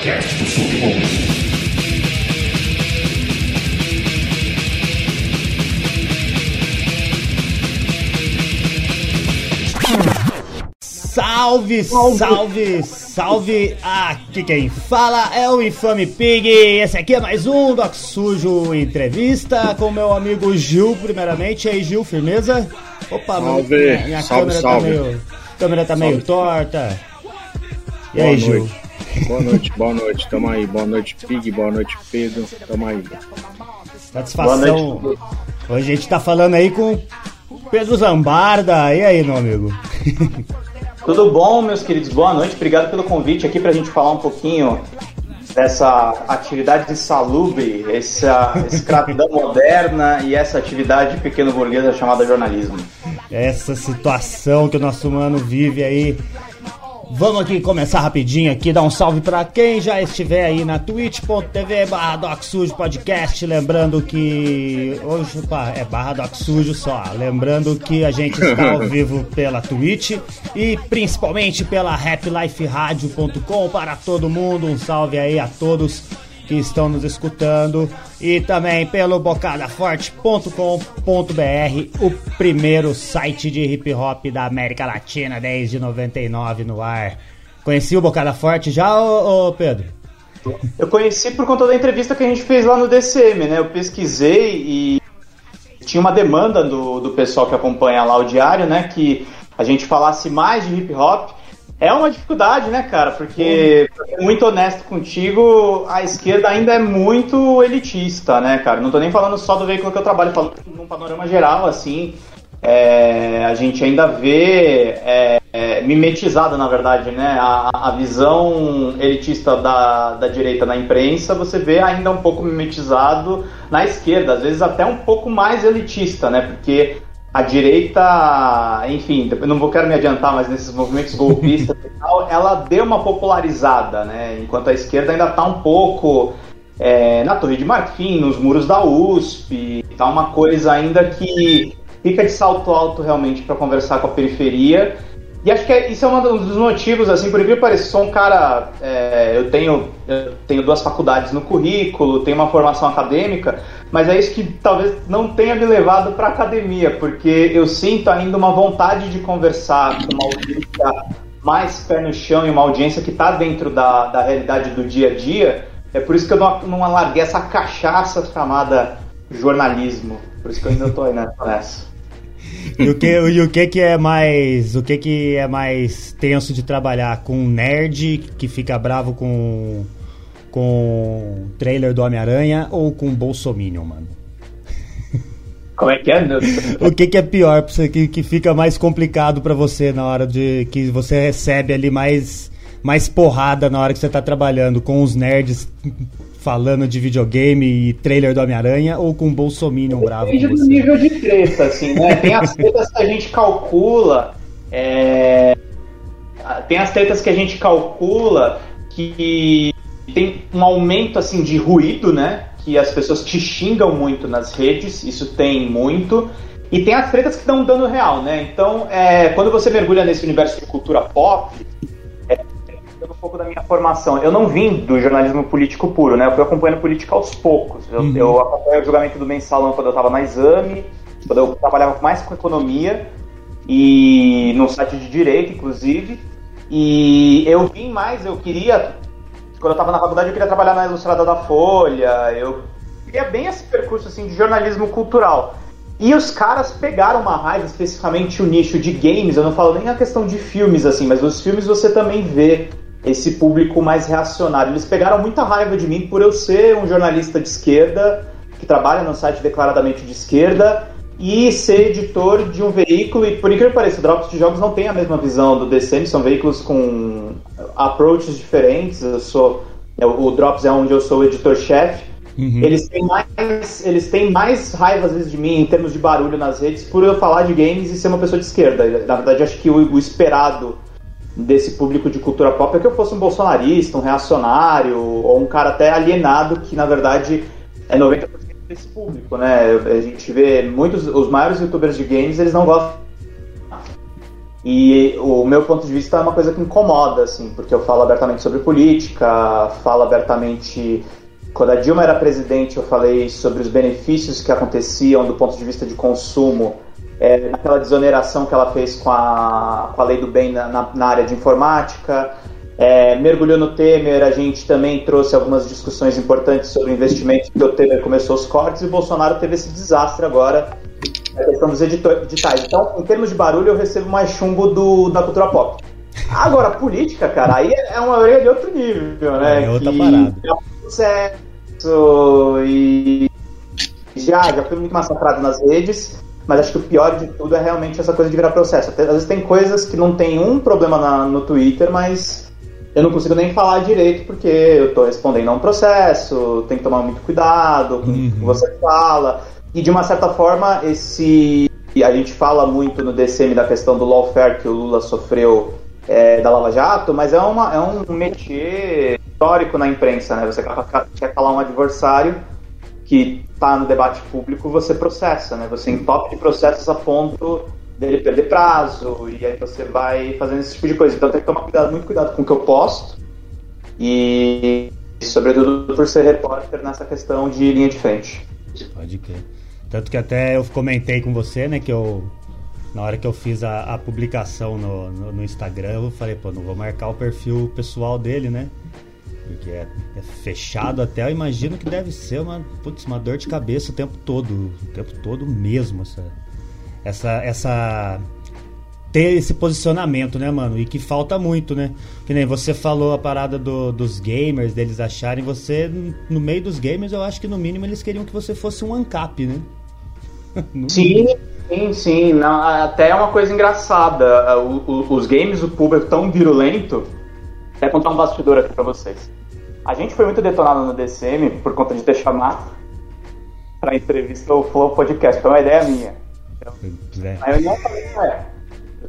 podcast do Submundo. Salve, salve, salve! Aqui quem fala é o Infame Pig. Esse aqui é mais um Doc Sujo Entrevista com meu amigo Gil, primeiramente. E aí, Gil, firmeza? Opa, salve. minha, minha salve, câmera tá salve. tá meio. câmera tá meio torta. E boa aí, noite. Boa noite, boa noite, tamo aí. Boa noite, Pig, boa noite, Pedro. Tamo aí. Satisfação. Hoje a gente tá falando aí com Pedro Zambarda. E aí, meu amigo? Tudo bom, meus queridos? Boa noite. Obrigado pelo convite aqui para a gente falar um pouquinho dessa atividade insalubre, essa escravidão moderna e essa atividade pequeno burguesa chamada jornalismo. Essa situação que o nosso humano vive aí Vamos aqui começar rapidinho aqui, dar um salve para quem já estiver aí na twitch.tv barra Podcast, lembrando que hoje é barra Doc Sujo só, lembrando que a gente está ao vivo pela Twitch e principalmente pela happyliferadio.com para todo mundo, um salve aí a todos que estão nos escutando e também pelo bocadaforte.com.br, o primeiro site de hip hop da América Latina desde 99 no ar. Conheci o Bocada Forte já, ô, ô Pedro? Eu conheci por conta da entrevista que a gente fez lá no DCM, né? Eu pesquisei e tinha uma demanda do, do pessoal que acompanha lá o diário, né? Que a gente falasse mais de hip hop. É uma dificuldade, né, cara? Porque, muito honesto contigo, a esquerda ainda é muito elitista, né, cara? Não tô nem falando só do veículo que eu trabalho, falando num panorama geral, assim. É, a gente ainda vê é, é, mimetizada, na verdade, né? A, a, visão elitista da, da direita na imprensa, você vê ainda um pouco mimetizado na esquerda, às vezes até um pouco mais elitista, né? Porque a direita, enfim, não vou quero me adiantar, mas nesses movimentos golpistas e tal, ela deu uma popularizada, né? Enquanto a esquerda ainda está um pouco é, na Torre de Marfim, nos muros da USP, tá uma coisa ainda que fica de salto alto realmente para conversar com a periferia. E acho que é, isso é um dos motivos, assim, por que pareça, sou um cara, é, eu, tenho, eu tenho duas faculdades no currículo, tenho uma formação acadêmica, mas é isso que talvez não tenha me levado para academia, porque eu sinto ainda uma vontade de conversar com uma audiência mais pé no chão e uma audiência que está dentro da, da realidade do dia a dia. É por isso que eu não, não alarguei essa cachaça chamada jornalismo. Por isso que eu ainda estou aí nessa. E o que, e o que que é mais, o que que é mais tenso de trabalhar com um nerd que fica bravo com com o trailer do Homem-Aranha ou com o Bolsominion, mano? Como é que é? o que, que é pior pra você, que, que fica mais complicado para você na hora de que você recebe ali mais mais porrada na hora que você tá trabalhando com os nerds falando de videogame e trailer do Homem-Aranha ou com Bolsominion bravo Depende do nível de treta, assim, né? Tem as tretas que a gente calcula. É... Tem as tretas que a gente calcula que tem um aumento assim de ruído, né? Que as pessoas te xingam muito nas redes, isso tem muito. E tem as tretas que dão um dano real, né? Então, é, quando você mergulha nesse universo de cultura pop, pouco da minha formação. Eu não vim do jornalismo político puro, né? Eu fui acompanhando política aos poucos. Eu, uhum. eu acompanhei o julgamento do mensalão quando eu estava na exame, quando eu trabalhava mais com economia e no site de direito, inclusive. E eu vim mais, eu queria, quando eu estava na faculdade, eu queria trabalhar na Ilustrada da Folha, eu queria bem esse percurso assim de jornalismo cultural. E os caras pegaram uma raiva, especificamente o nicho de games, eu não falo nem a questão de filmes, assim, mas os filmes você também vê esse público mais reacionário. Eles pegaram muita raiva de mim por eu ser um jornalista de esquerda, que trabalha no site declaradamente de esquerda, e ser editor de um veículo, e por incrível que pareça, o Drops de Jogos não tem a mesma visão do DCM, são veículos com approaches diferentes. Eu sou, o Drops é onde eu sou o editor-chefe. Uhum. Eles, têm mais, eles têm mais raiva, às vezes, de mim em termos de barulho nas redes por eu falar de games e ser uma pessoa de esquerda. Na verdade, acho que o, o esperado desse público de cultura pop é que eu fosse um bolsonarista, um reacionário, ou um cara até alienado, que na verdade é 90% desse público, né? A gente vê muitos, os maiores youtubers de games, eles não gostam. E o meu ponto de vista é uma coisa que incomoda, assim, porque eu falo abertamente sobre política, falo abertamente. Quando a Dilma era presidente, eu falei sobre os benefícios que aconteciam do ponto de vista de consumo, é, naquela desoneração que ela fez com a, com a lei do bem na, na, na área de informática. É, mergulhou no Temer, a gente também trouxe algumas discussões importantes sobre investimentos, porque o Temer começou os cortes e o Bolsonaro teve esse desastre agora a questão dos editais. Então, em termos de barulho, eu recebo mais chumbo do, da cultura pop. Agora, política, cara, aí é uma orelha de outro nível, né? É outra parada. É sucesso e já, já fui muito massacrado nas redes, mas acho que o pior de tudo é realmente essa coisa de virar processo. Às vezes tem coisas que não tem um problema na, no Twitter, mas eu não consigo nem falar direito porque eu tô respondendo a um processo, tem que tomar muito cuidado com o uhum. que você fala. E de uma certa forma, esse. A gente fala muito no DCM da questão do lawfare que o Lula sofreu é, da Lava Jato, mas é, uma, é um métier histórico na imprensa, né? Você quer falar um adversário que está no debate público, você processa, né? Você entope de processos a ponto dele perder prazo, e aí você vai fazendo esse tipo de coisa. Então tem que tomar cuidado, muito cuidado com o que eu posto, e sobretudo por ser repórter nessa questão de linha de frente. Pode crer. Tanto que até eu comentei com você, né, que eu. Na hora que eu fiz a, a publicação no, no, no, Instagram, eu falei, pô, não vou marcar o perfil pessoal dele, né? Porque é, é, fechado até, eu imagino que deve ser uma, putz, uma dor de cabeça o tempo todo. O tempo todo mesmo, essa. Essa. essa ter esse posicionamento, né, mano? E que falta muito, né? Que nem você falou a parada do, dos gamers, deles acharem você no meio dos gamers, eu acho que no mínimo eles queriam que você fosse um ANCAP, né? sim, sim, sim. Não, até é uma coisa engraçada. O, o, os games, o público tão virulento. Até contar um bastidor aqui pra vocês. A gente foi muito detonado no DCM por conta de ter chamado pra entrevista o Flow Podcast. Foi uma ideia minha. É. Aí eu não falei, é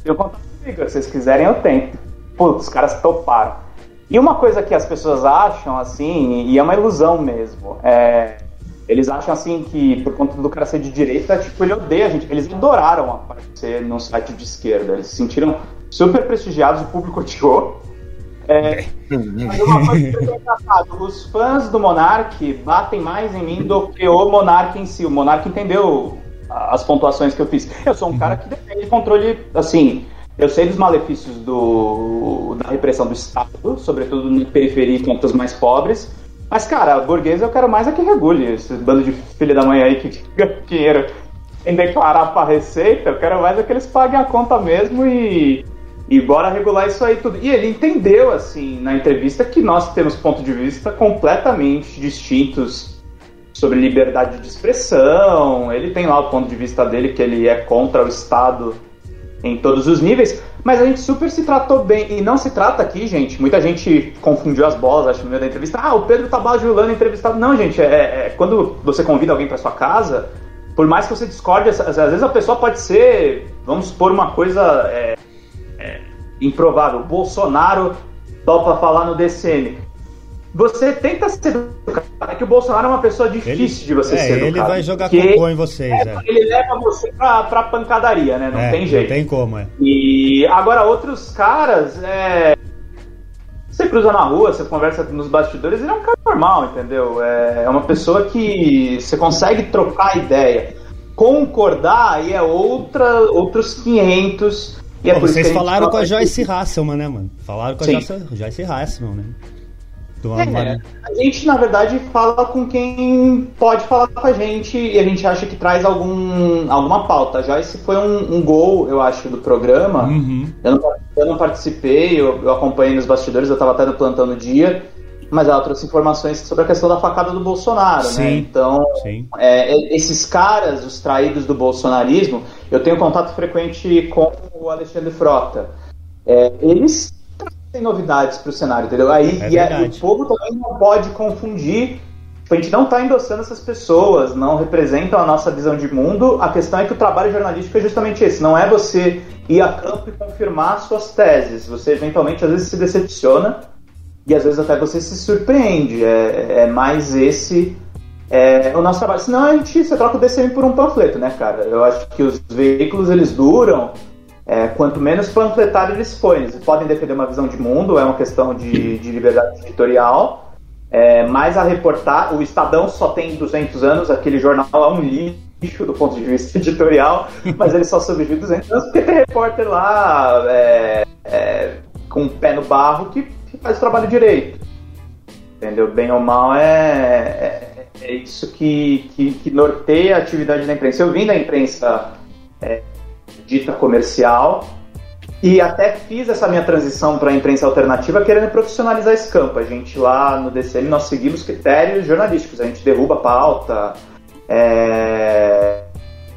eu conto comigo, se vocês quiserem eu tento. Putz, os caras toparam. E uma coisa que as pessoas acham, assim, e é uma ilusão mesmo, é, eles acham assim que por conta do cara ser de direita, tipo, ele odeia a gente. Eles adoraram aparecer num site de esquerda. Eles se sentiram super prestigiados, o público odiou. É, mas uma coisa que engraçado, os fãs do Monark batem mais em mim do que o Monark em si. O Monark entendeu as pontuações que eu fiz. Eu sou um cara que defende controle, assim, eu sei dos malefícios do, da repressão do Estado, sobretudo na periferia e contra os mais pobres. Mas, cara, burguês eu quero mais é que regule. Esse bando de filha da mãe aí que ganha dinheiro em declarar pra Receita, eu quero mais é que eles paguem a conta mesmo e, e bora regular isso aí tudo. E ele entendeu, assim, na entrevista, que nós temos pontos de vista completamente distintos sobre liberdade de expressão. Ele tem lá o ponto de vista dele que ele é contra o Estado em todos os níveis, mas a gente super se tratou bem. E não se trata aqui, gente. Muita gente confundiu as bolas, acho, no meio da entrevista. Ah, o Pedro tá bajulando entrevistado. Não, gente, é, é quando você convida alguém para sua casa, por mais que você discorde, às vezes a pessoa pode ser, vamos supor, uma coisa é, é, improvável. O Bolsonaro topa falar no DCM você tenta ser educado. É que o Bolsonaro é uma pessoa difícil ele, de você é, ser educado. Ele vai jogar cocô em vocês. É, é. Ele leva você pra, pra pancadaria, né? Não é, tem jeito. Não tem como, é. E agora outros caras, é... Você cruza na rua, você conversa nos bastidores, ele é um cara normal, entendeu? É, é uma pessoa que você consegue trocar ideia. Concordar aí é outra, outros 500. E é Pô, vocês falaram com a Joyce Hasselman, né, mano? Falaram com a Joyce, Joyce Hasselman, né? É, a gente, na verdade, fala com quem pode falar com a gente e a gente acha que traz algum, alguma pauta. Já esse foi um, um gol, eu acho, do programa. Uhum. Eu, não, eu, não, participei, eu, eu, acompanhei nos bastidores, eu estava até no plantão no dia, mas ela trouxe informações sobre a questão da facada do Bolsonaro, né? Sim. né? Então, é, esses caras, os traídos do bolsonarismo, eu tenho contato frequente com o Alexandre Frota. É, eles tem novidades para o cenário, entendeu? Aí é e a, o povo também não pode confundir. A gente não está endossando essas pessoas, não representam a nossa visão de mundo. A questão é que o trabalho jornalístico é justamente esse: não é você ir a campo e confirmar suas teses. Você eventualmente às vezes se decepciona e às vezes até você se surpreende. É, é mais esse é, o nosso trabalho. Senão a gente você troca o DCM por um panfleto, né, cara? Eu acho que os veículos eles duram é, quanto menos panfletário eles põem. Eles podem defender uma visão de mundo, é uma questão de, de liberdade editorial, é, mas a reportar, o Estadão só tem 200 anos, aquele jornal é um lixo do ponto de vista editorial, mas ele só sobrevive 200 anos porque tem repórter lá é, é, com o pé no barro que, faz o trabalho direito. Entendeu? Bem ou mal é, é, é isso que, que, que, norteia a atividade da imprensa. Eu vim da imprensa é, dita comercial e até fiz essa minha transição para a imprensa alternativa querendo profissionalizar esse campo. A gente lá no DCM nós seguimos critérios jornalísticos, a gente derruba a pauta, é,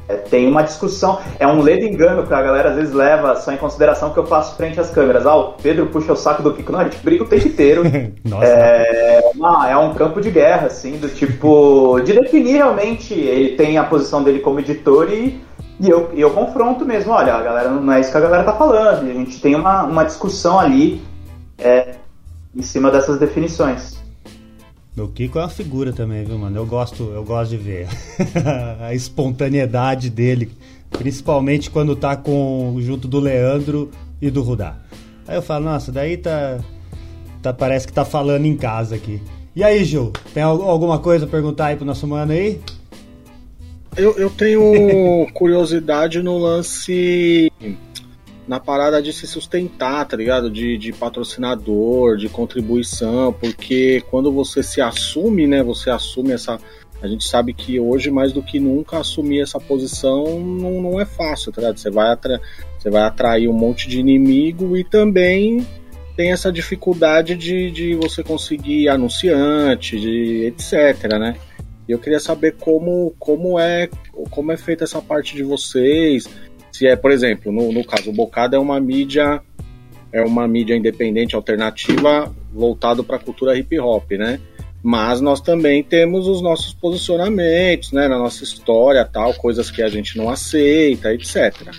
é, tem uma discussão, é um ledo engano que a galera às vezes leva só em consideração que eu faço frente às câmeras. Ah, o Pedro puxa o saco do Kiko. Não, a gente briga o tempo inteiro. é, uma, é um campo de guerra, assim, do tipo, de definir realmente, ele tem a posição dele como editor e e eu, eu confronto mesmo, olha, a galera não é isso que a galera tá falando. E a gente tem uma, uma discussão ali é, em cima dessas definições. Meu Kiko é uma figura também, viu, mano? Eu gosto, eu gosto de ver a espontaneidade dele, principalmente quando tá com junto do Leandro e do Rudá. Aí eu falo, nossa, daí tá, tá parece que tá falando em casa aqui. E aí, Gil, tem alguma coisa a perguntar aí pro nosso mano aí? Eu, eu tenho curiosidade no lance. Na parada de se sustentar, tá ligado? De, de patrocinador, de contribuição, porque quando você se assume, né? Você assume essa. A gente sabe que hoje, mais do que nunca, assumir essa posição não, não é fácil, tá ligado? Você vai, atra... você vai atrair um monte de inimigo e também tem essa dificuldade de, de você conseguir anunciante, de etc, né? E eu queria saber como, como é como é feita essa parte de vocês. Se é, por exemplo, no, no caso, o Bocada é uma mídia é uma mídia independente alternativa voltado para a cultura hip hop, né? Mas nós também temos os nossos posicionamentos, né, na nossa história, tal, coisas que a gente não aceita, etc.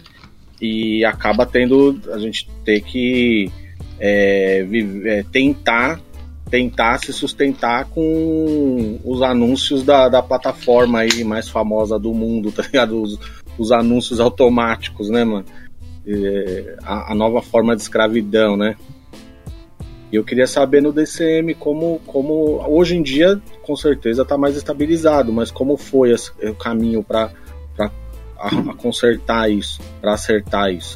E acaba tendo a gente ter que é, viver, é, tentar tentar se sustentar com os anúncios da, da plataforma aí mais famosa do mundo, tá ligado? Os, os anúncios automáticos, né, mano? É, a, a, nova forma de escravidão, né? E eu queria saber no DCM como, como hoje em dia, com certeza, está mais estabilizado, mas como foi esse, o caminho para consertar isso, para acertar isso?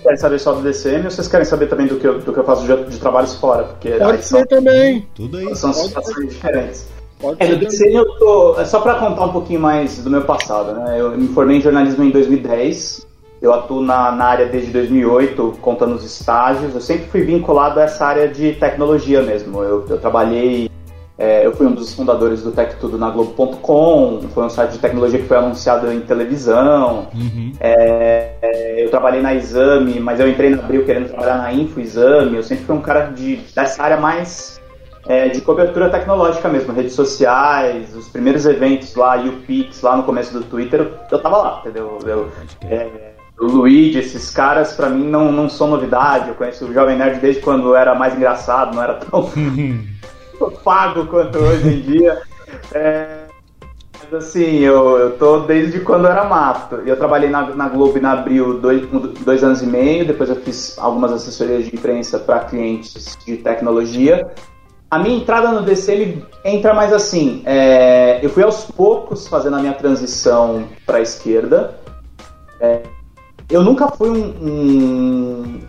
Querem saber só do DCM ou vocês querem saber também do que eu, do que eu faço de, de trabalhos fora? Porque Pode ser são, também. Tudo aí. São situações diferentes. Pode é, no DCM eu tô. É só para contar um pouquinho mais do meu passado, né? Eu me formei em jornalismo em 2010. Eu atuo na, na área desde 2008, contando os estágios. Eu sempre fui vinculado a essa área de tecnologia mesmo. Eu, eu trabalhei é, eu fui um dos fundadores do Tech Tudo na Globo.com, foi um site de tecnologia que foi anunciado em televisão. Uhum. É, é, eu trabalhei na Exame, mas eu entrei na Abril querendo trabalhar na Info Exame. Eu sempre fui um cara de, dessa área mais é, de cobertura tecnológica mesmo, redes sociais, os primeiros eventos lá, UPix, lá no começo do Twitter, eu, eu tava lá, entendeu? Eu, é, o Luigi, esses caras, para mim, não, não são novidade. Eu conheço o Jovem Nerd desde quando era mais engraçado, não era tão. pago quanto hoje em dia. É, mas assim, eu, eu tô desde quando eu era mato. Eu trabalhei na, na Globo na Abril dois, dois anos e meio, depois eu fiz algumas assessorias de imprensa para clientes de tecnologia. A minha entrada no DCM entra mais assim. É, eu fui aos poucos fazendo a minha transição para a esquerda. É, eu nunca fui um, um,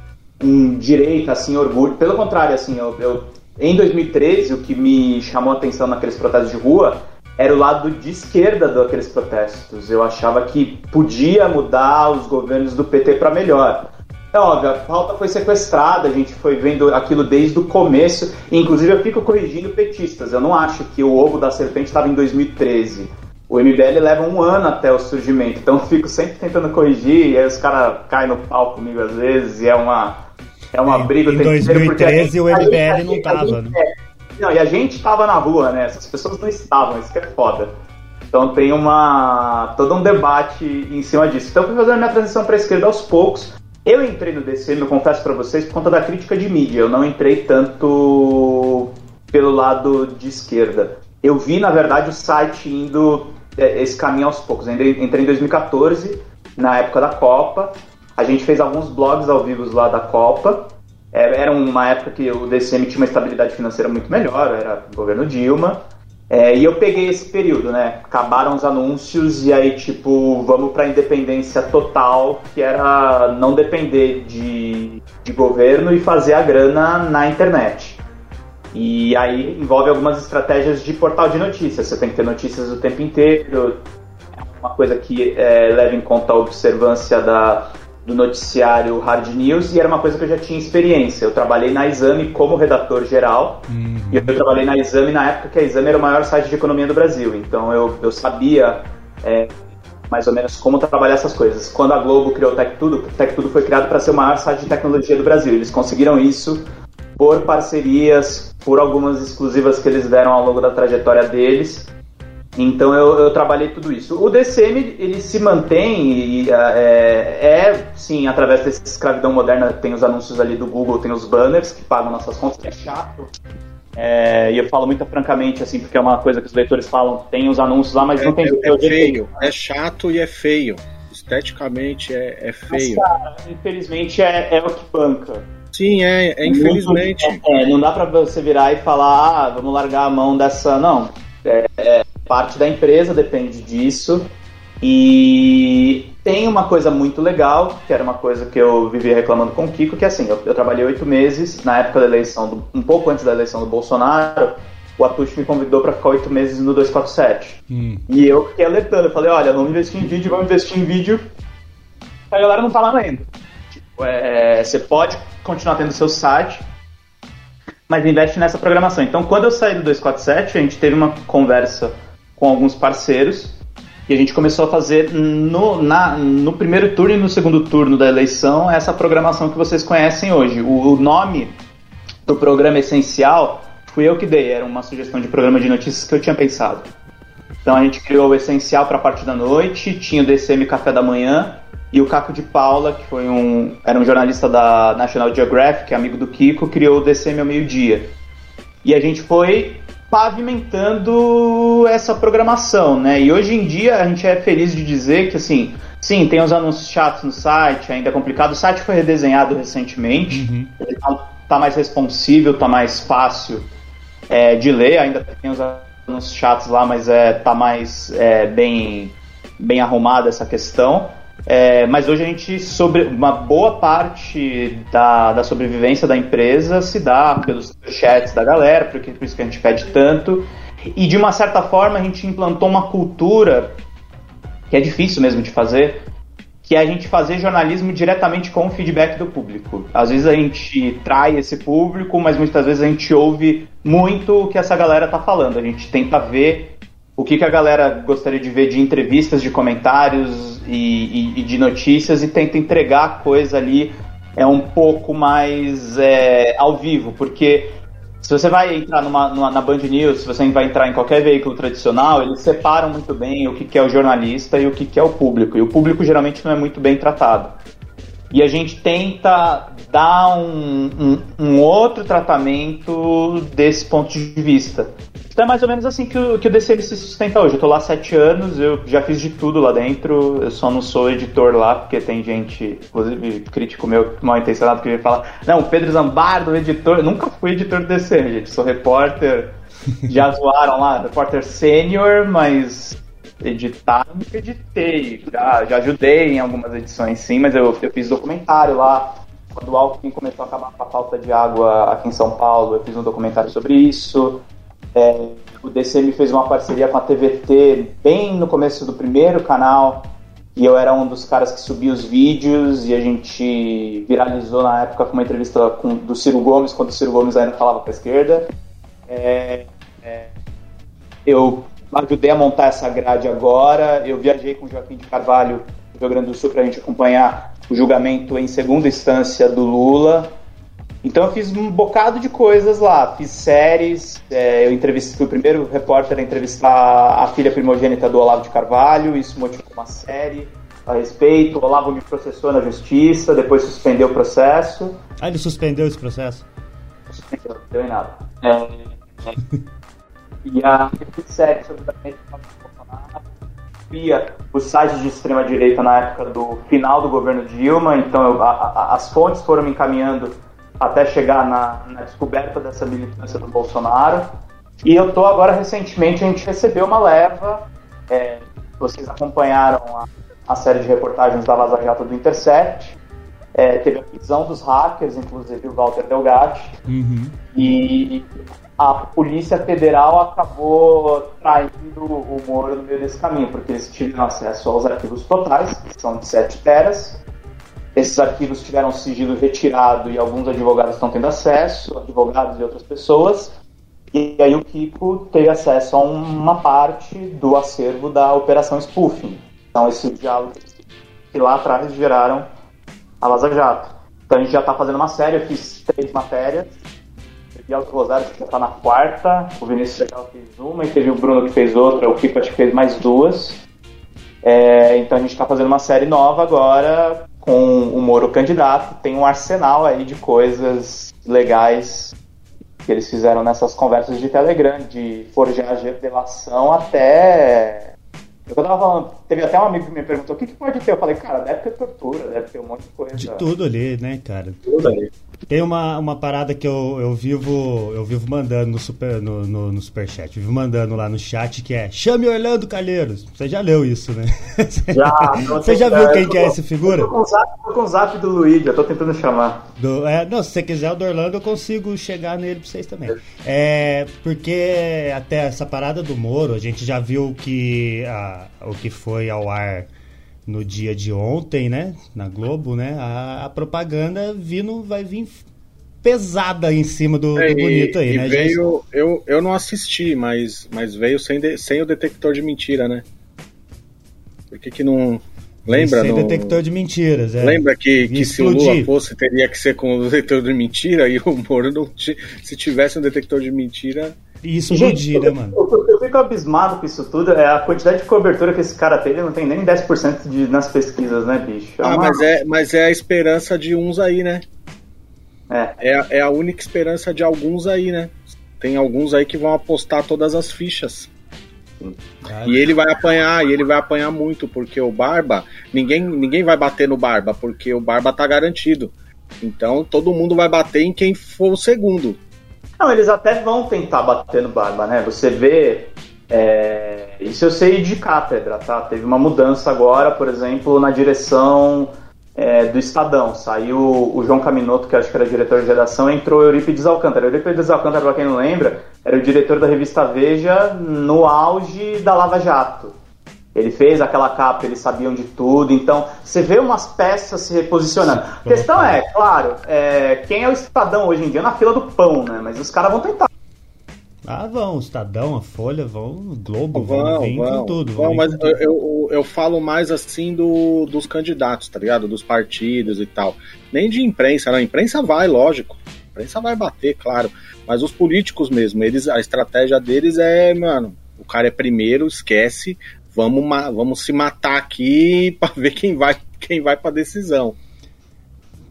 um direita, assim, orgulho. Pelo contrário, assim, eu, eu em 2013, o que me chamou a atenção naqueles protestos de rua era o lado de esquerda daqueles protestos. Eu achava que podia mudar os governos do PT para melhor. É óbvio, a pauta foi sequestrada, a gente foi vendo aquilo desde o começo. Inclusive, eu fico corrigindo petistas. Eu não acho que o ovo da serpente estava em 2013. O MBL leva um ano até o surgimento, então eu fico sempre tentando corrigir, e aí os caras caem no pau comigo às vezes, e é uma, é uma briga. Em 2013 o MBL não tava, né? É, não, e a gente tava na rua, né? Essas pessoas não estavam, isso que é foda. Então tem uma todo um debate em cima disso. Então eu fui fazendo a minha transição para a esquerda aos poucos. Eu entrei no DCM, eu confesso para vocês, por conta da crítica de mídia. Eu não entrei tanto pelo lado de esquerda. Eu vi, na verdade, o site indo é, esse caminho aos poucos. Entrei em 2014, na época da Copa, A gente fez alguns blogs ao vivo lá da Copa. É, era uma época que o DCM tinha uma estabilidade financeira muito melhor, era governo Dilma. É, e eu peguei esse período, né? Acabaram os anúncios e aí, tipo, vamos para independência total, que era não depender de, de governo e fazer a grana na internet. E aí envolve algumas estratégias de portal de notícias. Você tem que ter notícias o tempo inteiro. É uma coisa que é, leva em conta a observância da, do noticiário Hard News e era uma coisa que eu já tinha experiência. Eu trabalhei na Exame como redator geral uhum. e eu trabalhei na Exame na época que a Exame era o maior site de economia do Brasil. Então eu, eu sabia é, mais ou menos como trabalhar essas coisas. Quando a Globo criou o Tech Tudo, o Tech Tudo foi criado para ser o maior site de tecnologia do Brasil. Eles conseguiram isso por parcerias, por algumas exclusivas que eles deram ao longo da trajetória deles. Então eu, eu, trabalhei tudo isso. O DCM ele se mantém e é, é, sim através dessa escravidão moderna tem os anúncios ali do Google, tem os banners que pagam nossas contas, que é chato. É, e eu falo muito francamente assim porque é uma coisa que os leitores falam, tem os anúncios lá, mas é, não tem. É, é feio, é chato e é feio. Esteticamente é, é feio. Mas, cara, infelizmente é, é o que banca. Sim, é, é infelizmente. É, não dá para você virar e falar, ah, vamos largar a mão dessa. Não. É, é, parte da empresa depende disso. E tem uma coisa muito legal, que era uma coisa que eu vivia reclamando com o Kiko, que é assim, eu, eu trabalhei oito meses, na época da eleição, do, um pouco antes da eleição do Bolsonaro, o Atush me convidou para ficar oito meses no 247. Hum. E eu fiquei alertando, eu falei, olha, vamos investir em vídeo, vamos investir em vídeo. A galera não tá lá ainda. Tipo, é, você pode continuar tendo seu site, mas investe nessa programação. Então, quando eu saí do 247, a gente teve uma conversa com alguns parceiros e a gente começou a fazer no, na, no primeiro turno e no segundo turno da eleição essa programação que vocês conhecem hoje. O, o nome do programa essencial fui eu que dei, era uma sugestão de programa de notícias que eu tinha pensado. Então a gente criou o essencial para a parte da noite, tinha o DCM Café da Manhã e o Caco de Paula, que foi um era um jornalista da National Geographic, amigo do Kiko, criou o DCM ao meio-dia. E a gente foi pavimentando essa programação, né? E hoje em dia a gente é feliz de dizer que, assim, sim, tem os anúncios chatos no site, ainda é complicado. O site foi redesenhado recentemente, uhum. ele tá, tá, mais responsível, tá mais fácil é, de ler, ainda tem os anúncios chatos lá, mas é, tá mais é, bem, bem arrumada essa questão. É, mas hoje a gente, sobre uma boa parte da, da sobrevivência da empresa se dá pelos chats da galera, porque por isso que a gente pede tanto. E de uma certa forma a gente implantou uma cultura que é difícil mesmo de fazer, que é a gente fazer jornalismo diretamente com o feedback do público. Às vezes a gente trai esse público, mas muitas vezes a gente ouve muito o que essa galera tá falando. A gente tenta ver o que, que a galera gostaria de ver de entrevistas, de comentários e, e, e de notícias e tenta entregar a coisa ali é um pouco mais é, ao vivo, porque se você vai entrar numa, numa, na Band News, se você vai entrar em qualquer veículo tradicional, eles separam muito bem o que, que é o jornalista e o que, que é o público. E o público geralmente não é muito bem tratado. E a gente tenta dar um, um, um outro tratamento desse ponto de vista. Então é mais ou menos assim que o, que o DCM se sustenta hoje. Eu tô lá há sete anos, eu já fiz de tudo lá dentro, eu só não sou editor lá, porque tem gente, inclusive crítico meu mal intencionado que me fala, não, Pedro Zambardo, editor, eu nunca fui editor do DCM, gente, sou repórter, já zoaram lá, repórter sênior, mas editar nunca editei, já, já ajudei em algumas edições sim, mas eu, eu fiz documentário lá, quando o Alckmin começou a acabar com a falta de água aqui em São Paulo, eu fiz um documentário sobre isso. É, o DCM fez uma parceria com a TVT bem no começo do primeiro canal, e eu era um dos caras que subia os vídeos, e a gente viralizou na época com uma entrevista com, do Ciro Gomes, quando o Ciro Gomes ainda falava para a esquerda. É, é, eu ajudei a montar essa grade agora, eu viajei com o Joaquim de Carvalho do Rio Grande do Sul para a gente acompanhar o julgamento em segunda instância do Lula. Então eu fiz um bocado de coisas lá, fiz séries, é, eu entrevistei, fui o primeiro repórter a entrevistar a filha primogênita do Olavo de Carvalho, isso motivou uma série a respeito. O Olavo me processou na justiça, depois suspendeu o processo. Ah, ele suspendeu esse processo? Suspendeu, não deu em nada. É, é. E a, série sobre o gabinete cobria os sites de extrema-direita na época do final do governo Dilma, então eu, a, a, as fontes foram me encaminhando até chegar na, na descoberta dessa militância do Bolsonaro. E eu tô agora, recentemente, a gente recebeu uma leva, é, vocês acompanharam a, a série de reportagens da Vaza Jato do Intercept, é, teve a prisão dos hackers, inclusive o Walter Delgatti, Uhum. e a Polícia Federal acabou traindo o Moro no meio desse caminho, porque eles tiveram acesso aos arquivos totais, que são de 7 teras. Esses arquivos tiveram sigilo retirado e alguns advogados estão tendo acesso, advogados e outras pessoas. E aí o Kiko teve acesso a uma parte do acervo da Operação Spoofing. Então esses diálogos que lá atrás geraram a Vaza Jato. Então a gente já está fazendo uma série, eu fiz três matérias. O Rosário já está na quarta, o Vinícius Legal fez uma, e teve o Bruno que fez outra, o Kiko acho que fez mais duas. É, então a gente está fazendo uma série nova agora, com o Moro candidato. Tem um arsenal aí de coisas legais que eles fizeram nessas conversas de Telegram, de forjar a revelação até. Eu tava falando, teve até um amigo que me perguntou o que, que pode ter. Eu falei, cara, deve ter tortura, deve ter um monte de coisa. De tudo ali, né, cara? Tudo aí. Tem uma, uma parada que eu, eu vivo eu vivo mandando no, super, no, no, no Superchat, vivo mandando lá no chat que é Chame Orlando Calheiros. Você já leu isso, né? Já, Você já viu quem que é esse figura? Eu tô com o zap, tô com o zap do Luigi, eu tô tentando chamar. Do, é, não, se você quiser o do Orlando, eu consigo chegar nele pra vocês também. É, porque até essa parada do Moro, a gente já viu que a, o que foi ao ar no dia de ontem, né? Na Globo, né? A, a propaganda vindo, vai vir pesada em cima do, do É, e- bonito aí, e né? veio, eu, eu não assisti, mas, mas veio sem, de- sem o detector de mentira, né? Por que que não... Lembra? Sem no- detector de mentiras, é. Lembra que, que se o Lula fosse, teria que ser com o detector de mentira e o Moro não ti- se tivesse um detector de mentira... E isso né, mano? Eu, eu- eu fico abismado com isso tudo. É a quantidade de cobertura que esse cara teve, não tem nem 10% de, nas pesquisas, né, bicho? É Ah, uma- mas é, mas é a esperança de uns aí, né? é. É, a- é a única esperança de alguns aí, né? Tem alguns aí que vão apostar todas as fichas. E ele vai apanhar, e ele vai apanhar muito, porque o Barba, ninguém, ninguém vai bater no Barba, porque o Barba tá garantido. Então todo mundo vai bater em quem for o segundo. Não, eles até vão tentar bater no Barba, né? Você vê. é, Isso eu sei de cátedra, tá? Teve uma mudança agora, por exemplo, na direção é, do Estadão. Saiu o João Caminoto, que acho que era diretor de redação, entrou Eurípides Alcântara. Eurípides Alcântara, pra quem não lembra, era o diretor da revista Veja no auge da Lava Jato. Ele fez aquela capa, eles sabiam de tudo, então você vê umas peças se reposicionando. A questão é, claro, é, quem é o Estadão hoje em dia na fila do pão, né? Mas os caras vão tentar. Ah, vão, o Estadão, a Folha, vão, o Globo, vão, Vão, vir vão, com tudo. vão, vir mas com tudo. eu, eu, eu falo mais assim do, dos candidatos, tá ligado? Dos partidos e tal. Nem de imprensa, não. A imprensa vai, lógico. A imprensa vai bater, claro. Mas os políticos mesmo, eles, a estratégia deles é, mano, o cara é primeiro, esquece, vamos, vamos se matar aqui pra ver quem vai, quem vai pra decisão.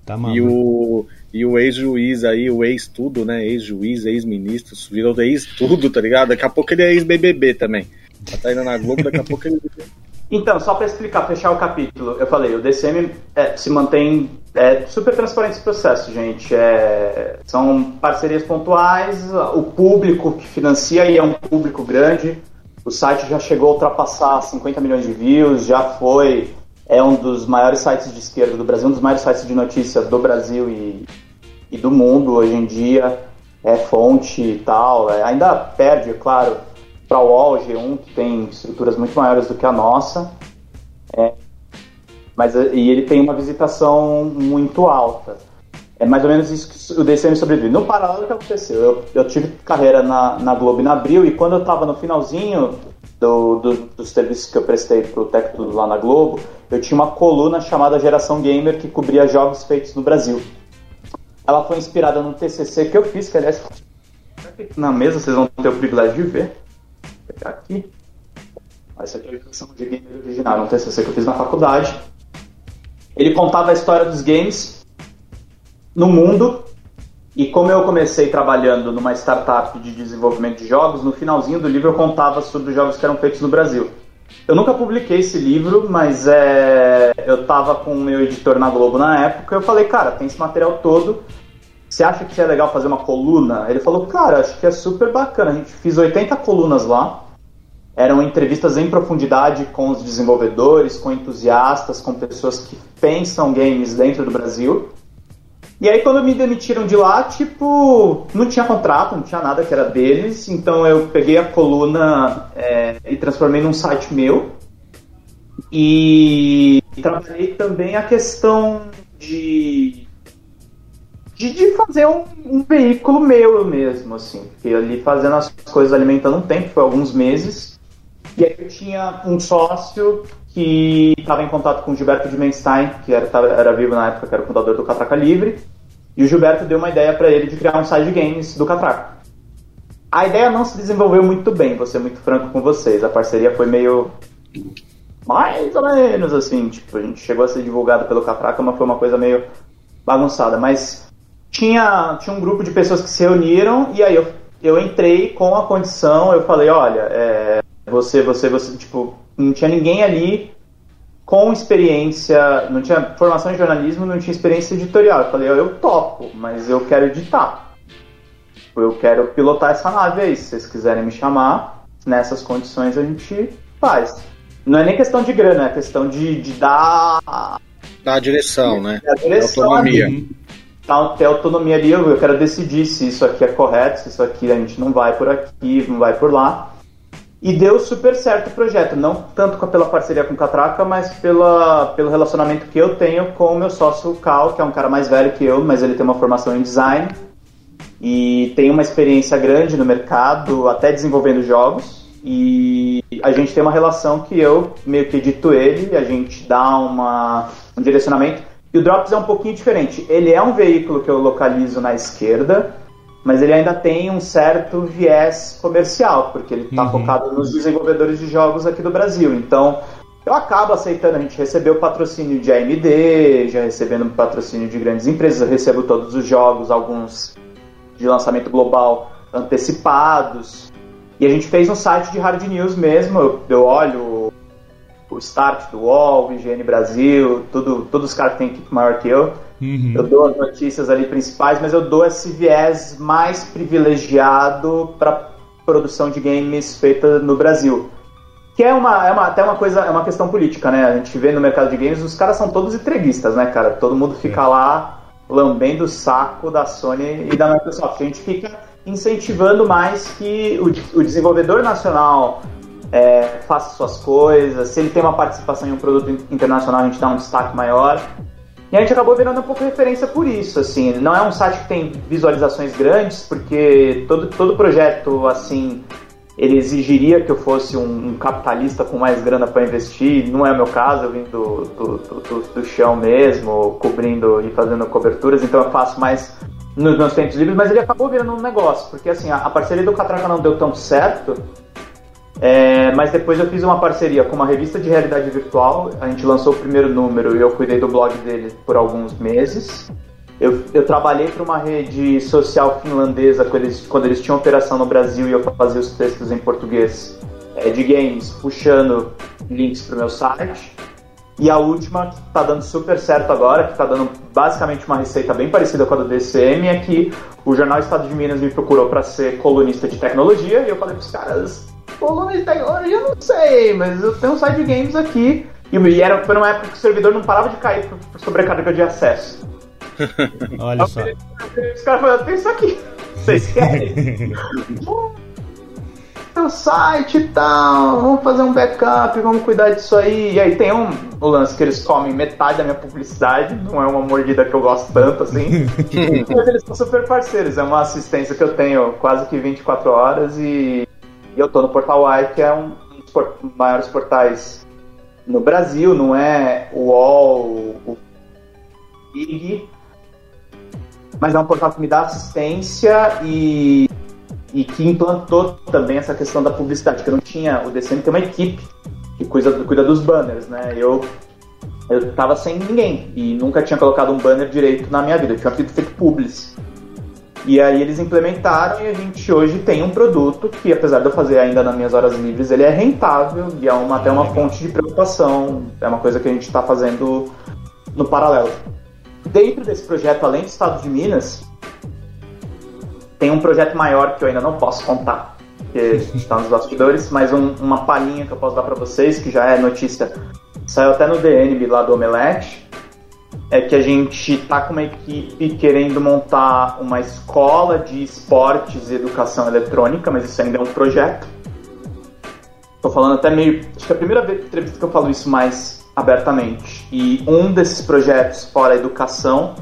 Tá E maluco. o, e o ex-juiz aí, o ex-tudo, né? Ex-juiz, ex-ministro, virou ex-tudo, tá ligado? Daqui a pouco ele é ex-BBB também. Já tá indo na Globo, daqui a pouco ele. Então, só para explicar, fechar o capítulo, eu falei, o DCM é, se mantém é, super transparente esse processo, gente. É, são parcerias pontuais, o público que financia e é um público grande. O site já chegou a ultrapassar 50 milhões de views, já foi é um dos maiores sites de esquerda do Brasil, um dos maiores sites de notícias do Brasil e, e do mundo hoje em dia. É fonte e tal. É, ainda perde, é claro, para o UOL, G1, que tem estruturas muito maiores do que a nossa. É, mas, e ele tem uma visitação muito alta. É mais ou menos isso que o DCM sobrevive. No paralelo, o que aconteceu? Eu, eu tive carreira na, na Globo e na Abril, e quando eu estava no finalzinho do, do, dos serviços que eu prestei para o Tech Tudo lá na Globo, eu tinha uma coluna chamada Geração Gamer que cobria jogos feitos no Brasil. Ela foi inspirada no TCC que eu fiz, que aliás, na mesa vocês vão ter o privilégio de ver. Vou pegar aqui. Essa aqui é a versão de gamer original, um TCC que eu fiz na faculdade. Ele contava a história dos games no mundo e como eu comecei trabalhando numa startup de desenvolvimento de jogos, no finalzinho do livro eu contava sobre os jogos que eram feitos no Brasil. Eu nunca publiquei esse livro, mas é, eu tava com o meu editor na Globo na época. Eu falei, cara, tem esse material todo. Você acha que é legal fazer uma coluna? Ele falou, cara, acho que é super bacana. A gente fez 80 colunas lá. Eram entrevistas em profundidade com os desenvolvedores, com entusiastas, com pessoas que pensam games dentro do Brasil. E aí quando me demitiram de lá, tipo, não tinha contrato, não tinha nada que era deles, então eu peguei a coluna é, e transformei num site meu. E trabalhei também a questão de, de, de fazer um, um, veículo meu mesmo, assim. Fiquei ali fazendo as coisas, alimentando um tempo, foi alguns meses. E aí eu tinha um sócio que estava em contato com o Gilberto de Menstein, que era, era vivo na época, que era o fundador do Catraca Livre, e o Gilberto deu uma ideia para ele de criar um site de games do Catraca. A ideia não se desenvolveu muito bem, vou ser muito franco com vocês. A parceria foi meio. mais ou menos assim. Tipo, a gente chegou a ser divulgado pelo Catraca, mas foi uma coisa meio bagunçada. Mas tinha, tinha um grupo de pessoas que se reuniram e aí eu, eu entrei com a condição, eu falei, olha, é, você, você, você, tipo, não tinha ninguém ali com experiência, não tinha formação em jornalismo, não tinha experiência editorial. Eu falei, eu topo, mas eu quero editar. Eu quero pilotar essa nave aí. Se vocês quiserem me chamar, nessas condições a gente faz. Não é nem questão de grana, é questão de, de dar. Dar a direção, né? A direção autonomia. Ali. Então, ter autonomia ali, eu quero decidir se isso aqui é correto, se isso aqui a gente não vai por aqui, não vai por lá. E deu super certo o projeto, não tanto pela parceria com o Catraca, mas pela, pelo relacionamento que eu tenho com o meu sócio Cal, que é um cara mais velho que eu, mas ele tem uma formação em design e tem uma experiência grande no mercado, até desenvolvendo jogos. E a gente tem uma relação que eu meio que edito ele, a gente dá uma, um direcionamento. E o Drops é um pouquinho diferente. Ele é um veículo que eu localizo na esquerda, mas ele ainda tem um certo viés comercial, porque ele está uhum. focado nos desenvolvedores de jogos aqui do Brasil. Então, eu acabo aceitando, a gente recebeu patrocínio de AMD, já recebendo patrocínio de grandes empresas, eu recebo todos os jogos, alguns de lançamento global antecipados. E a gente fez um site de hard news mesmo, eu, eu olho o start do UOL, o IGN Brasil, tudo, todos os caras que têm equipe maior que eu. Uhum. Eu dou as notícias ali principais, mas eu dou esse viés mais privilegiado para produção de games feita no Brasil. Que é uma, é uma, até uma coisa, é uma questão política, né? A gente vê no mercado de games, os caras são todos entreguistas, né, cara? Todo mundo fica é. lá lambendo o saco da Sony e da Microsoft. A gente fica incentivando mais que o, o desenvolvedor nacional é, faça suas coisas. Se ele tem uma participação em um produto internacional, a gente dá um destaque maior. E a gente acabou virando um pouco referência por isso, assim. Não é um site que tem visualizações grandes, porque todo, todo projeto, assim, ele exigiria que eu fosse um, um capitalista com mais grana para investir. Não é o meu caso, eu vim do, do, do, do, chão mesmo, cobrindo e fazendo coberturas, então eu faço mais nos meus tempos livres, mas ele acabou virando um negócio, porque assim, a, a parceria do Catraca não deu tão certo, é, mas depois eu fiz uma parceria com uma revista de realidade virtual. A gente lançou o primeiro número e eu cuidei do blog dele por alguns meses. Eu, eu trabalhei para uma rede social finlandesa quando eles, quando eles tinham operação no Brasil e eu fazia os textos em português é, de games, puxando links para o meu site. E a última, que está dando super certo agora, que está dando basicamente uma receita bem parecida com a do DCM, é que o Jornal Estado de Minas me procurou para ser colunista de tecnologia e eu falei para os caras volume de tecnologia, eu não sei, mas eu tenho um site de games aqui. E era, foi numa época que o servidor não parava de cair por, por sobrecarga de acesso. Olha só. Os caras falaram, tem isso aqui. Vocês querem? Tem o site e tal, vamos fazer um backup, vamos cuidar disso aí. E aí tem um, o lance que eles comem metade da minha publicidade, não é uma mordida que eu gosto tanto assim. mas eles são super parceiros, é uma assistência que eu tenho quase que 24 horas e e eu tô no Portal Y, que é um dos maiores portais no Brasil, não é o UOL, o IG, mas é um portal que me dá assistência e, e que implantou também essa questão da publicidade, que eu não tinha, o DCM tem uma equipe que cuida, cuida dos banners, né? Eu eu tava sem ninguém e nunca tinha colocado um banner direito na minha vida, eu tinha feito publis. E aí eles implementaram e a gente hoje tem um produto que, apesar de eu fazer ainda nas minhas horas livres, ele é rentável e é uma, até uma fonte de preocupação. É uma coisa que a gente está fazendo no paralelo. Dentro desse projeto, além do Estado de Minas, tem um projeto maior que eu ainda não posso contar, que está nos bastidores, mas um, uma palhinha que eu posso dar para vocês, que já é notícia, saiu até no DNB lá do Omelete, é que a gente está com uma equipe querendo montar uma escola de esportes e educação eletrônica, mas isso ainda é um projeto. Estou falando até meio. Acho que é a primeira vez que eu falo isso mais abertamente. E um desses projetos fora a educação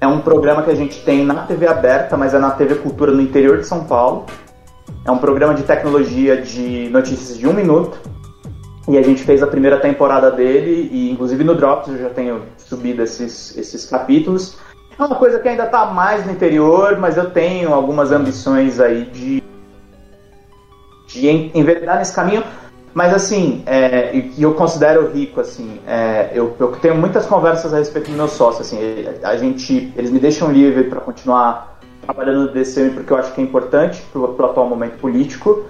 é um programa que a gente tem na TV aberta, mas é na TV Cultura no interior de São Paulo. É um programa de tecnologia de notícias de um minuto. E a gente fez a primeira temporada dele, e inclusive no Drops eu já tenho subido esses, esses capítulos. É uma coisa que ainda está mais no interior, mas eu tenho algumas ambições aí de, de enveredar nesse caminho. Mas assim, é, e eu considero rico, assim, é, eu, eu, tenho muitas conversas a respeito do meu sócio, assim, a gente, eles me deixam livre para continuar trabalhando no DCM porque eu acho que é importante para o atual momento político,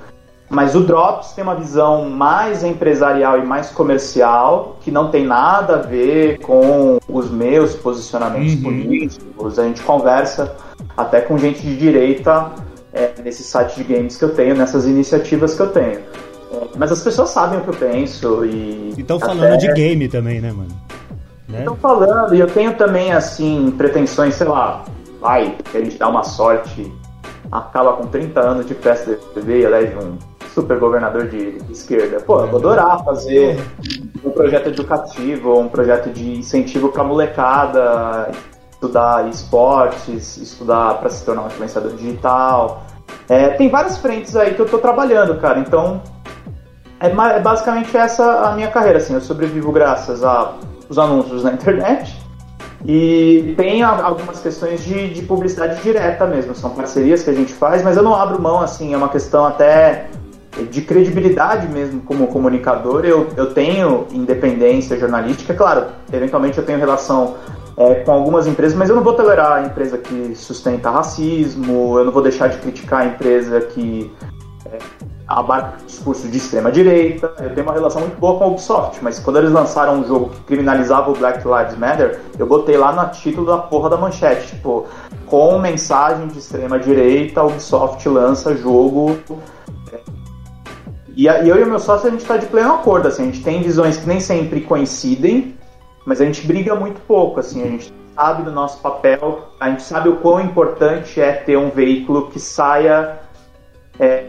mas o Drops tem uma visão mais empresarial e mais comercial, que não tem nada a ver com os meus posicionamentos uhum. políticos, a gente conversa até com gente de direita é, nesse site de games que eu tenho, nessas iniciativas que eu tenho. Mas as pessoas sabem o que eu penso e. Estão falando de game também, né, mano? Estão né? falando, e eu tenho também, assim, pretensões, sei lá, vai, que a gente dá uma sorte, acaba com 30 anos de PSDB e elege um super governador de, esquerda. Pô, eu vou adorar fazer um projeto educativo, um projeto de incentivo pra molecada, estudar esportes, estudar para se tornar um influenciador digital. É, tem várias frentes aí que eu tô trabalhando, cara. Então, é, é, basicamente essa a minha carreira, assim, eu sobrevivo graças aos anúncios na internet e tem algumas questões de, de, publicidade direta mesmo, são parcerias que a gente faz, mas eu não abro mão, assim, é uma questão até de credibilidade mesmo como comunicador, eu, eu tenho independência jornalística, claro, eventualmente eu tenho relação é, com algumas empresas, mas eu não vou tolerar a empresa que sustenta racismo, eu não vou deixar de criticar a empresa que é, abarca discurso de extrema direita. Eu tenho uma relação muito boa com a Ubisoft, mas quando eles lançaram um jogo que criminalizava o Black Lives Matter, eu botei lá no título da porra da manchete, tipo, com mensagem de extrema direita, a Ubisoft lança jogo. E, eu e o meu sócio a gente está de pleno acordo, assim, a gente tem visões que nem sempre coincidem, mas a gente briga muito pouco, assim, a gente sabe do nosso papel, a gente sabe o quão importante é ter um veículo que saia é,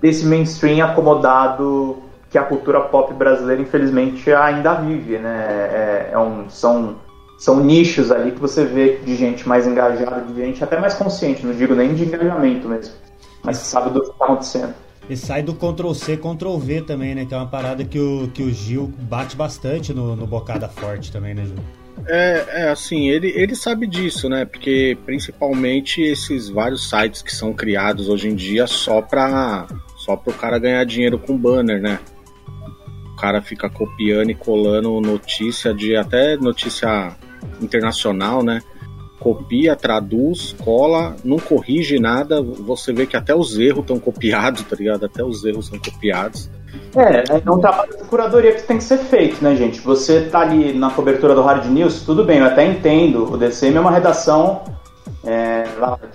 desse mainstream acomodado que a cultura pop brasileira, infelizmente, ainda vive, né? É, é um, são, são nichos ali que você vê de gente mais engajada, de gente até mais consciente, não digo nem de engajamento mesmo, mas sabe do que está acontecendo. E sai do Ctrl C, Ctrl V também, né? Que é uma parada que o, que o Gil bate bastante no, no Bocada Forte também, né, Gil? É, é, assim, ele, ele sabe disso, né? Porque principalmente esses vários sites que são criados hoje em dia só para só pro cara ganhar dinheiro com banner, né? O cara fica copiando e colando notícia de até notícia internacional, né? Copia, traduz, cola, não corrige nada. Você vê que até os erros estão copiados, tá ligado? Até os erros são copiados. É, é um trabalho de curadoria que tem que ser feito, né, gente? Você tá ali na cobertura do Hard News, tudo bem, eu até entendo. O DCM é uma redação é,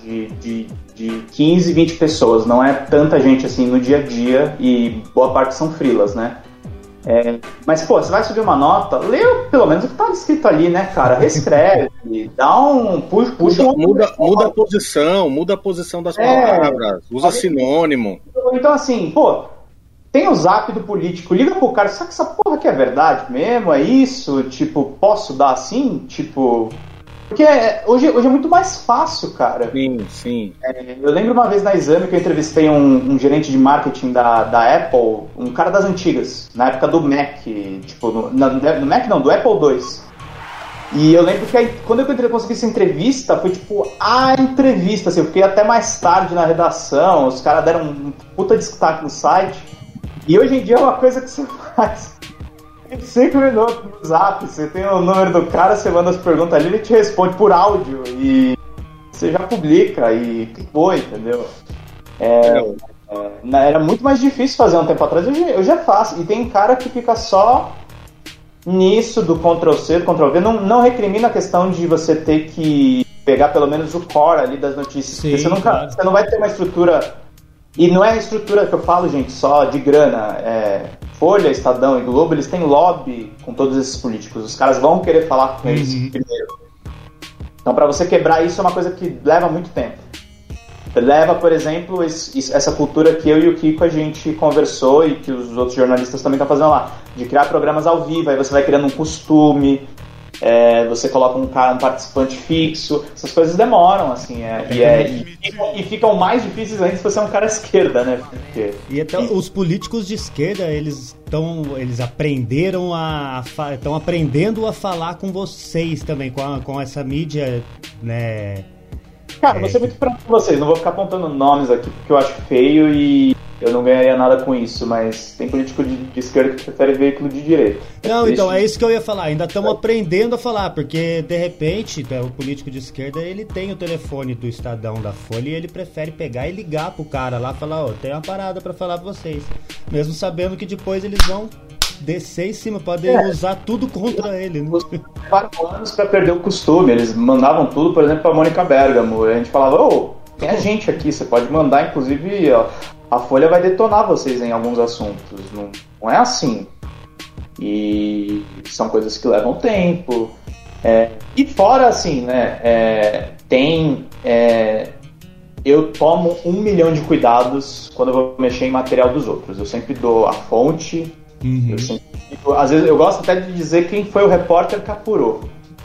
de, de, de 15, 20 pessoas, não é tanta gente assim no dia a dia e boa parte são frilas, né? É, mas, pô, você vai subir uma nota, lê pelo menos o que tá escrito ali, né, cara? Reescreve, dá um. Puxa, puxa muda, um... muda, muda, a posição, muda a posição das é, palavras, usa sinônimo. Então, assim, pô, tem o zap do político, liga pro cara, sabe que essa porra aqui é verdade mesmo? É isso? Tipo, posso dar assim? Tipo. Porque é, hoje, hoje é muito mais fácil, cara. Sim, sim. É, eu lembro uma vez na exame que eu entrevistei um, um, gerente de marketing da, da Apple, um cara das antigas, na época do Mac, tipo, no, na, no Mac não, do Apple II. E eu lembro que aí, quando eu consegui essa entrevista, foi tipo a entrevista, assim, eu fiquei até mais tarde na redação, os caras deram um puta destaque no site. E hoje em dia é uma coisa que você faz em 5 minutos no zap. Você tem o número do cara, você manda as perguntas ali, ele te responde por áudio. E você já publica e acabou, entendeu? É, é, era muito mais difícil fazer um tempo atrás, eu já, eu já faço. E tem cara que fica só nisso do Ctrl-C, do Ctrl-V, não, não recrimina a questão de você ter que pegar pelo menos o core ali das notícias. Sim, porque você, nunca, claro. você não vai ter uma estrutura. E não é a estrutura que eu falo, gente, só de grana. É, Folha, Estadão e Globo, eles têm lobby com todos esses políticos. Os caras vão querer falar com eles uhum. primeiro. Então, para você quebrar isso é uma coisa que leva muito tempo. Leva, por exemplo, esse, essa cultura que eu e o Kiko a gente conversou e que os outros jornalistas também estão fazendo lá, de criar programas ao vivo. Aí você vai criando um costume, é, você coloca um cara, um participante fixo, essas coisas demoram, assim, é, e, é, e, e, ficam mais difíceis ainda se você é um cara esquerda, né? Porque... E até os políticos de esquerda, eles estão, eles aprenderam a, estão aprendendo a falar com vocês também, com, a, com essa mídia, né? Cara, é... vou ser muito franco com vocês, não vou ficar apontando nomes aqui porque eu acho feio e eu não ganharia nada com isso, mas tem político de, de esquerda que prefere veículo de direita. Não, então, é isso que eu ia falar. Ainda estamos aprendendo a falar, porque de repente né, o político de esquerda ele tem o telefone do Estadão da Folha e ele prefere pegar e ligar pro cara lá e falar: Ó, oh, tem uma parada para falar pra vocês. Mesmo sabendo que depois eles vão descer em cima, podem é. usar tudo contra ele. Né? Levaram anos para perder o costume. Eles mandavam tudo, por exemplo, pra Mônica Bergamo. E a gente falava: Ô. Oh, tem a gente aqui, você pode mandar, inclusive, ó, a Folha vai detonar vocês em alguns assuntos. Não, não é assim. E são coisas que levam tempo. É, e fora, assim, né? É, tem. É, eu tomo um milhão de cuidados quando eu vou mexer em material dos outros. Eu sempre dou a fonte. Uhum. Eu sempre, às vezes eu gosto até de dizer quem foi o repórter que apurou.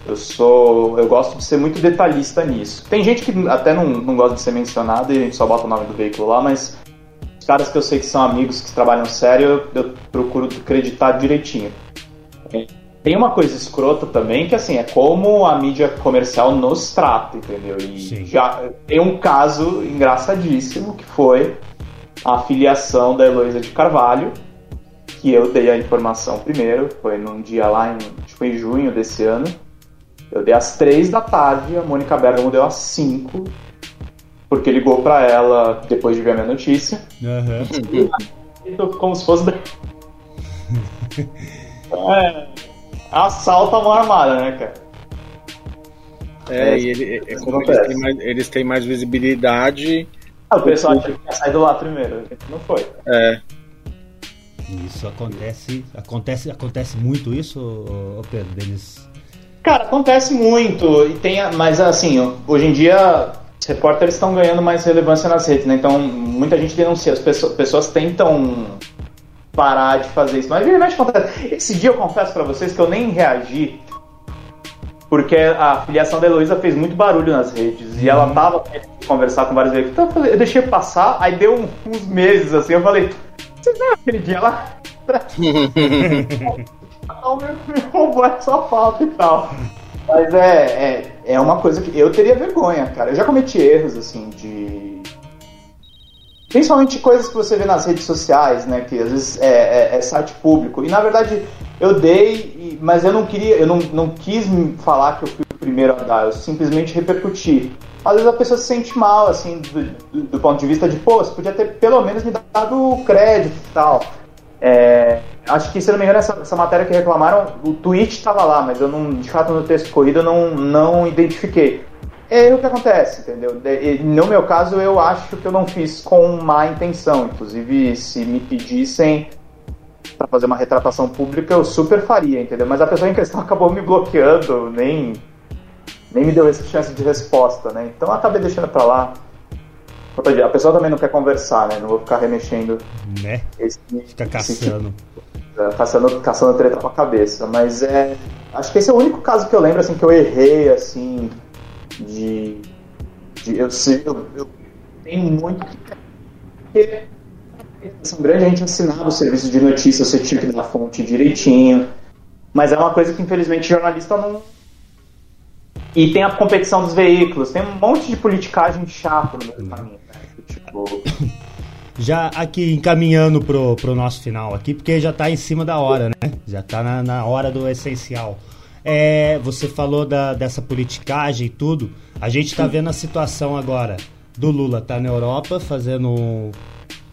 Eu sou. Eu gosto de ser muito detalhista nisso. Tem gente que até não, não gosta de ser mencionado e a gente só bota o nome do veículo lá, mas os caras que eu sei que são amigos, que trabalham sério, eu, eu procuro acreditar direitinho. Tem uma coisa escrota também, que assim, é como a mídia comercial nos trata, entendeu? E Sim. já tem um caso engraçadíssimo que foi a filiação da Heloísa de Carvalho, que eu dei a informação primeiro, foi num dia lá em, foi em junho desse ano. Eu dei às três da tarde, a Mônica Bergamo deu às cinco porque ligou para ela depois de ver a minha notícia. Uhum. Como se fosse. é, assalto a mão armada, né, cara? É, e ele, é como eles têm, mais, eles têm mais visibilidade. Ah, o pessoal achou que ia sair do lá primeiro, não foi. É. Isso acontece, acontece, acontece muito isso, Pedro, deles. Cara, acontece muito e tem, mas assim, hoje em dia os repórteres estão ganhando mais relevância nas redes, né? Então, muita gente denuncia, as pessoas, pessoas tentam parar de fazer isso. Mas vira acontece. Esse dia eu confesso para vocês que eu nem reagi, porque a filiação da Heloísa fez muito barulho nas redes e ela uhum. tava conversar com vários veículos. Então eu deixei passar, aí deu uns meses assim, eu falei, vocês viram aquele dia lá? Não me roubou essa falta e tal. Mas é, é, é uma coisa que eu teria vergonha, cara. Eu já cometi erros, assim, de. Principalmente coisas que você vê nas redes sociais, né? Que às vezes é, é, é site público. E na verdade eu dei, mas eu não queria, eu não, não quis falar que eu fui o primeiro a dar, eu simplesmente repercuti. Às vezes a pessoa se sente mal, assim, do, do, ponto de vista de, pô, você podia ter pelo menos me dado crédito e tal. É, acho que, se não me engano, essa, essa matéria que reclamaram, o tweet estava lá, mas eu não, de fato, no texto corrido eu não, não identifiquei. É o que acontece, entendeu? No meu caso, eu acho que eu não fiz com má intenção. Inclusive, se me pedissem para fazer uma retratação pública, eu super faria, entendeu? Mas a pessoa em questão acabou me bloqueando, nem, nem me deu essa chance de resposta, né? Então eu acabei deixando para lá. A pessoa também não quer conversar, né? Não vou ficar remexendo. Né? Esse, Fica caçando. Esse, caçando, caçando treta com a cabeça. Mas é. Acho que esse é o único caso que eu lembro, assim, que eu errei, assim. De. de eu, eu, eu tenho muito que. São grande, a gente assinava o serviço de notícias, você tinha que dar a fonte direitinho. Mas é uma coisa que, infelizmente, jornalista não, e tem a competição dos veículos, tem um monte de politicagem chata no meio do caminho. Tipo... Já aqui encaminhando pro, pro nosso final aqui, porque já tá em cima da hora, né? Já tá na, na hora do essencial. É, você falou da, dessa politicagem e tudo. A gente tá vendo a situação agora do Lula tá na Europa fazendo um,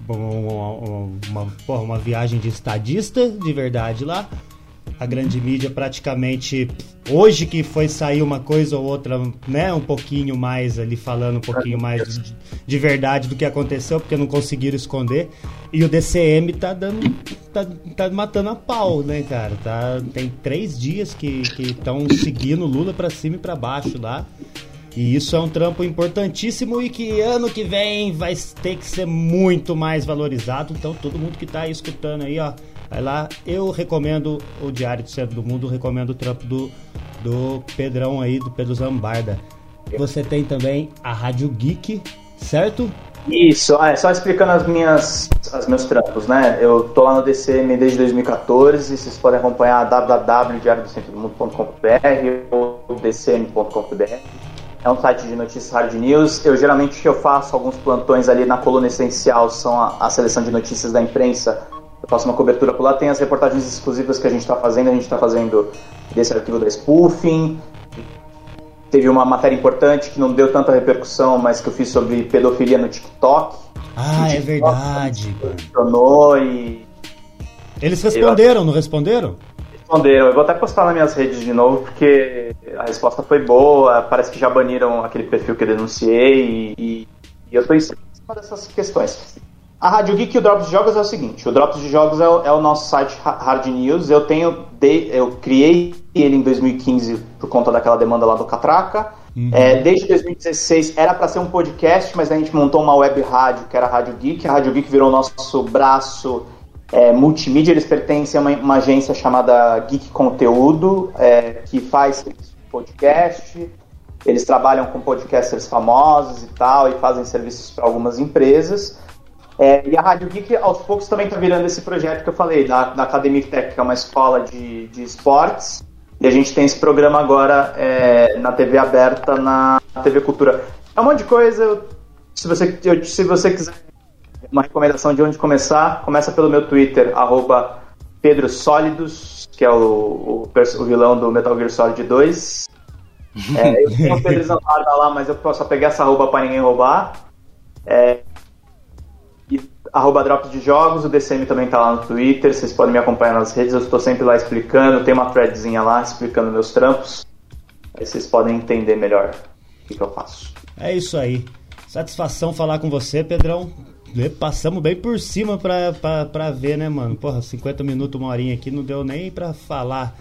um, uma, porra, uma viagem de estadista de verdade lá. A grande mídia praticamente hoje que foi sair uma coisa ou outra, né, um pouquinho mais ali falando um pouquinho mais de, de verdade do que aconteceu, porque não conseguiram esconder. E o DCM tá dando tá, tá matando a pau, né, cara? Tá tem três dias que estão seguindo Lula para cima e para baixo lá. E isso é um trampo importantíssimo e que ano que vem vai ter que ser muito mais valorizado. Então, todo mundo que está aí escutando aí, ó, vai lá. Eu recomendo o Diário do Centro do Mundo, recomendo o trampo do, do Pedrão aí, do Pedro Zambarda. Você tem também a Rádio Geek, certo? Isso, é, só explicando as minhas, as meus trampos, né? Eu tô lá no DCM desde 2014, vocês podem acompanhar www.diariodocentrodomundo.com.br ou dcm.com.br é um site de notícias hard news. Eu geralmente eu faço alguns plantões ali na coluna essencial, são a, a seleção de notícias da imprensa. Eu faço uma cobertura por lá, tem as reportagens exclusivas que a gente está fazendo. A gente está fazendo desse arquivo da spoofing. Teve uma matéria importante que não deu tanta repercussão, mas que eu fiz sobre pedofilia no TikTok. Ah, é verdade. Funcionou e. Eles responderam, não responderam? responderam. Eu vou até postar nas minhas redes de novo, porque a resposta foi boa. Parece que já baniram aquele perfil que eu denunciei e, e eu estou em cima dessas questões. A Rádio Geek e o Drops de Jogos é o seguinte: o Drops de Jogos é o, é o nosso site Hard News. Eu tenho, de, eu criei ele em 2015 por conta daquela demanda lá do Catraca. Uhum. É, desde 2016 era para ser um podcast, mas a gente montou uma web rádio que era a Rádio Geek. A Rádio Geek virou o nosso braço é, multimídia, eles pertencem a uma, uma agência chamada Geek Conteúdo, é, que faz podcast. Eles trabalham com podcasters famosos e tal, e fazem serviços para algumas empresas. É, e a Rádio Geek, aos poucos, também está virando esse projeto que eu falei, da, da Academic Tech, que é uma escola de, de esportes. E a gente tem esse programa agora é, na TV aberta, na TV Cultura. É um monte de coisa. Se você, eu, se você quiser uma recomendação de onde começar, começa pelo meu Twitter, arroba Pedro Sólidos, que é o, o, o, vilão do Metal Gear Solid 2. É, eu tenho o Pedro Zamparda lá, mas eu posso pegar essa arroba para ninguém roubar. É, arroba Drops de Jogos, o DCM também tá lá no Twitter, vocês podem me acompanhar nas redes, eu estou sempre lá explicando, tem uma threadzinha lá explicando meus trampos. Aí vocês podem entender melhor o que, que eu faço. É isso aí. Satisfação falar com você, Pedrão. Passamos bem por cima pra, pra, pra ver, né, mano? Porra, 50 minutos, uma horinha aqui, não deu nem pra falar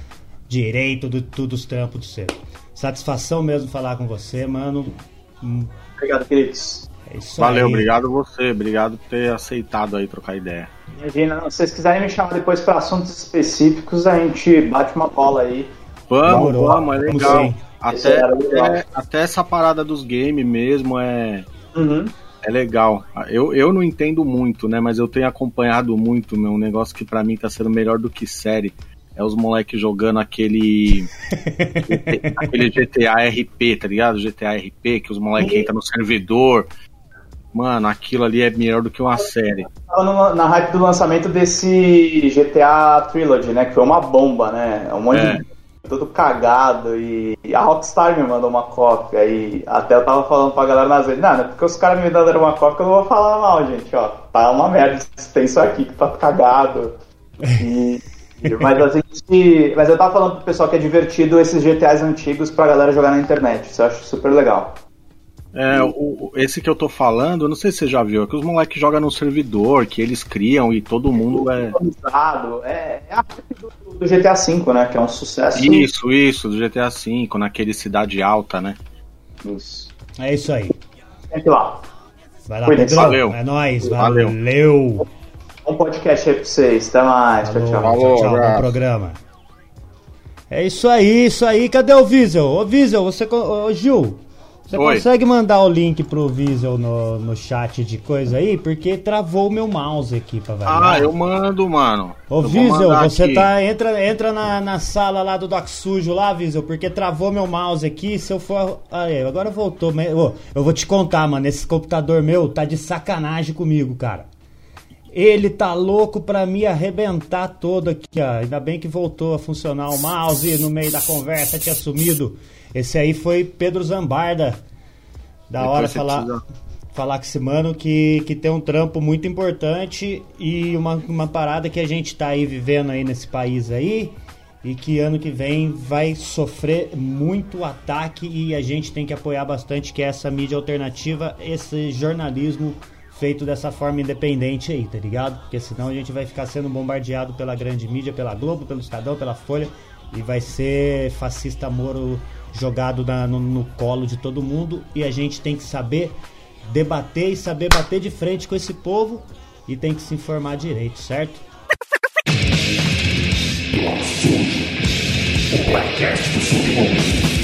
direito de tudo os trampos de você. Satisfação mesmo falar com você, mano. Obrigado, queridos. É Valeu, aí. obrigado você. Obrigado por ter aceitado aí trocar ideia. Imagina, se vocês quiserem me chamar depois para assuntos específicos, a gente bate uma bola aí. Vamos, vamos, é legal. Até, até, até, essa parada dos games mesmo é. Uhum. É legal. Eu, eu não entendo muito, né? Mas eu tenho acompanhado muito, meu. Um negócio que para mim tá sendo melhor do que série. É os moleques jogando aquele. aquele GTA RP, tá ligado? GTA RP, que os moleques entram no servidor. Mano, aquilo ali é melhor do que uma série. Tava na hype do lançamento desse GTA Trilogy, né? Que foi uma bomba, né? Um monte é. de todo cagado e, a Rockstar me mandou uma cópia e até eu tava falando pra galera nas vezes, não, porque os caras me mandaram uma cópia eu não vou falar mal, gente, ó, tá uma merda, tem isso aqui que tá cagado. E, mas a gente, mas eu tava falando pro pessoal que é divertido esses GTAs antigos pra galera jogar na internet, isso eu acho super legal. É, o, esse que eu tô falando, eu não sei se você já viu, é que os moleques jogam no servidor, que eles criam e todo mundo é. É, é a do, do GTA V, né? Que é um sucesso. Isso, isso, do GTA V, naquele Cidade Alta, né? Isso. É isso aí. Sempre lá. Vai lá, Pedro. Valeu. É nóis. Valeu. valeu. Um podcast aí pra vocês. Até mais. Falou, tchau, tchau. Falou, tchau, tchau. Bom programa. É isso aí, isso aí. Cadê o Visel? Ô, Visel, você. Ô, Gil. Você Oi. consegue mandar o link pro Visel no, no chat de coisa aí? Porque travou o meu mouse aqui pra variar. Ah, eu mando, mano. Ô, Visel, você aqui. tá. Entra, entra na, na sala lá do Doc Sujo lá, Visel, porque travou meu mouse aqui. Se eu for. Aí, agora voltou. Eu vou te contar, mano. Esse computador meu tá de sacanagem comigo, cara. Ele tá louco pra me arrebentar todo aqui, ó. Ainda bem que voltou a funcionar o mouse no meio da conversa, tinha sumido. Esse aí foi Pedro Zambarda, Da hora falar, precisa... falar com esse mano que, que tem um trampo muito importante e uma, uma parada que a gente tá aí vivendo aí nesse país aí e que ano que vem vai sofrer muito ataque e a gente tem que apoiar bastante que é essa mídia alternativa, esse jornalismo feito dessa forma independente aí, tá ligado? Porque senão a gente vai ficar sendo bombardeado pela grande mídia, pela Globo, pelo Estadão, pela Folha e vai ser fascista Moro jogado na, no, no colo de todo mundo e a gente tem que saber debater e saber bater de frente com esse povo e tem que se informar direito, certo? O podcast do.